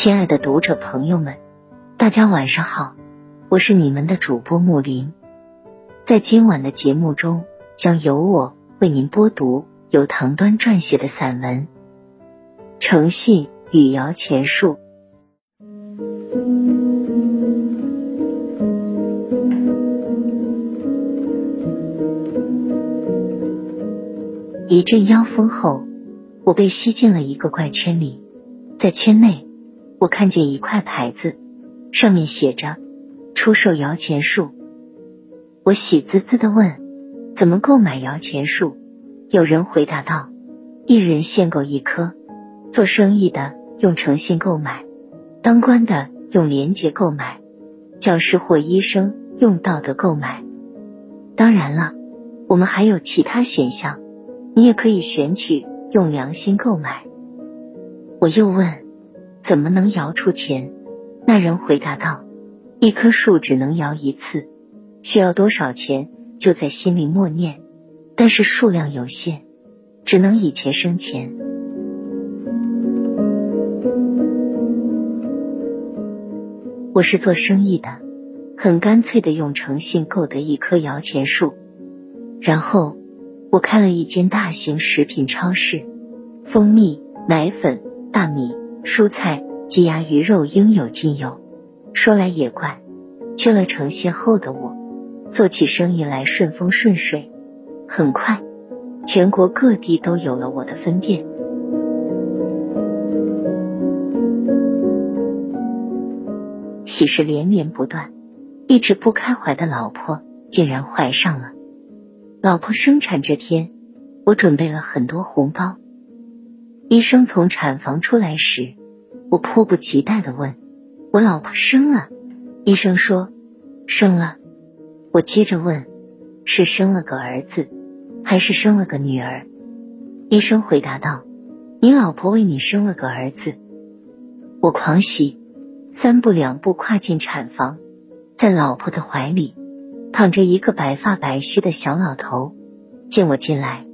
亲爱的读者朋友们，大家晚上好，我是你们的主播木林。在今晚的节目中，将由我为您播读由唐端撰写的散文《诚信与摇钱树》。一阵妖风后，我被吸进了一个怪圈里，在圈内。我看见一块牌子，上面写着“出售摇钱树”。我喜滋滋的问：“怎么购买摇钱树？”有人回答道：“一人限购一棵，做生意的用诚信购买，当官的用廉洁购买，教师或医生用道德购买。当然了，我们还有其他选项，你也可以选取用良心购买。”我又问。怎么能摇出钱？那人回答道：“一棵树只能摇一次，需要多少钱就在心里默念，但是数量有限，只能以钱生钱。”我是做生意的，很干脆的用诚信购得一棵摇钱树，然后我开了一间大型食品超市，蜂蜜、奶粉、大米。蔬菜、鸡鸭鱼肉应有尽有。说来也怪，缺了诚信后的我，做起生意来顺风顺水。很快，全国各地都有了我的分店。喜事连连不断，一直不开怀的老婆竟然怀上了。老婆生产这天，我准备了很多红包。医生从产房出来时，我迫不及待的问：“我老婆生了？”医生说：“生了。”我接着问：“是生了个儿子，还是生了个女儿？”医生回答道：“你老婆为你生了个儿子。”我狂喜，三步两步跨进产房，在老婆的怀里躺着一个白发白须的小老头。见我进来，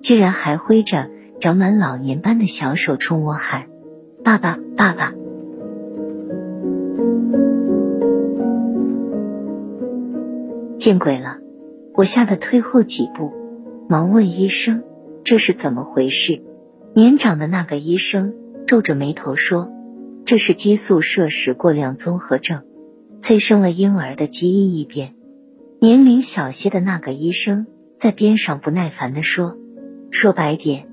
居然还挥着。长满老年斑的小手冲我喊：“爸爸，爸爸！”见鬼了！我吓得退后几步，忙问医生：“这是怎么回事？”年长的那个医生皱着眉头说：“这是激素摄食过量综合症，催生了婴儿的基因异变。”年龄小些的那个医生在边上不耐烦的说：“说白点。”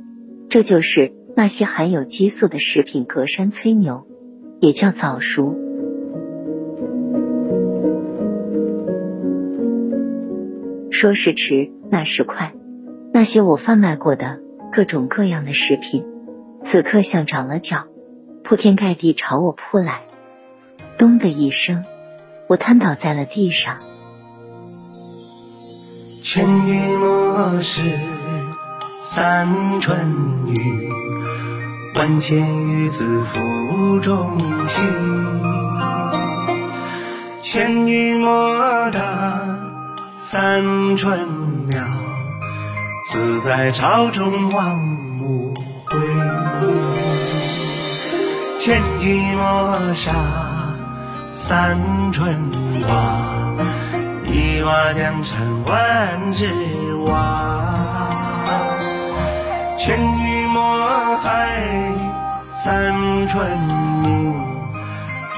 这就是那些含有激素的食品隔山催牛，也叫早熟。说时迟，那时快，那些我贩卖过的各种各样的食品，此刻像长了脚，铺天盖地朝我扑来。咚的一声，我瘫倒在了地上。千语莫失。三春雨，万千与子腹中心。千语莫答三春鸟，自在巢中望母归。千句莫杀三春花，一娃江山万事瓦。劝君莫害三春命，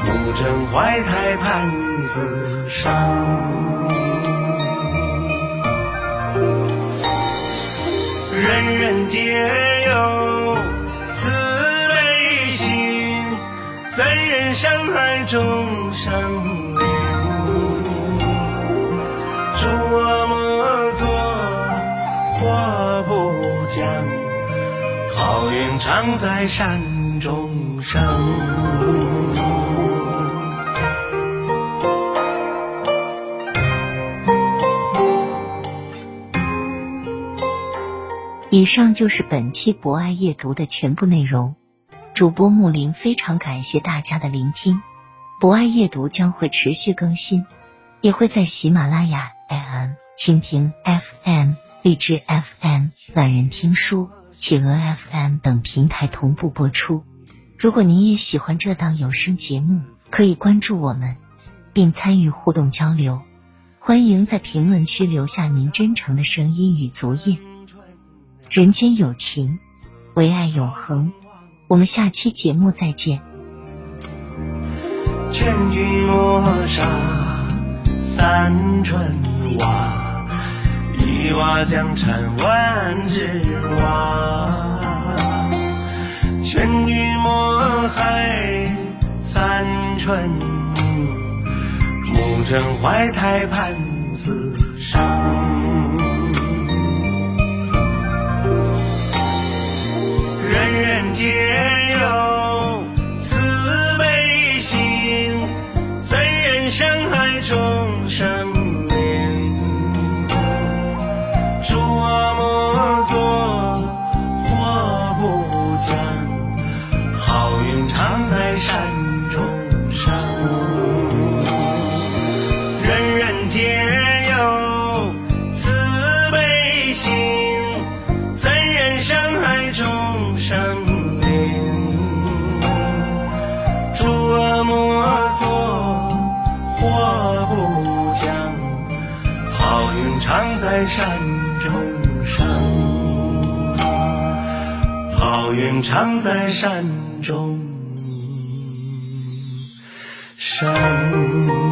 不成怀胎盼子上。人人皆有慈悲心，怎忍伤害众生好运常在山中生。以上就是本期博爱夜读的全部内容。主播木林非常感谢大家的聆听。博爱夜读将会持续更新，也会在喜马拉雅 FM、蜻蜓 FM、荔枝 FM、懒人听书、企鹅 FM 等平台同步播出。如果您也喜欢这档有声节目，可以关注我们，并参与互动交流。欢迎在评论区留下您真诚的声音与足印。人间有情，唯爱永恒。我们下期节目再见。劝君莫杀三春娃，一娃将产万枝花。劝君莫害三春母成怀胎盼子上。皆常在山中生，好运常在山中生。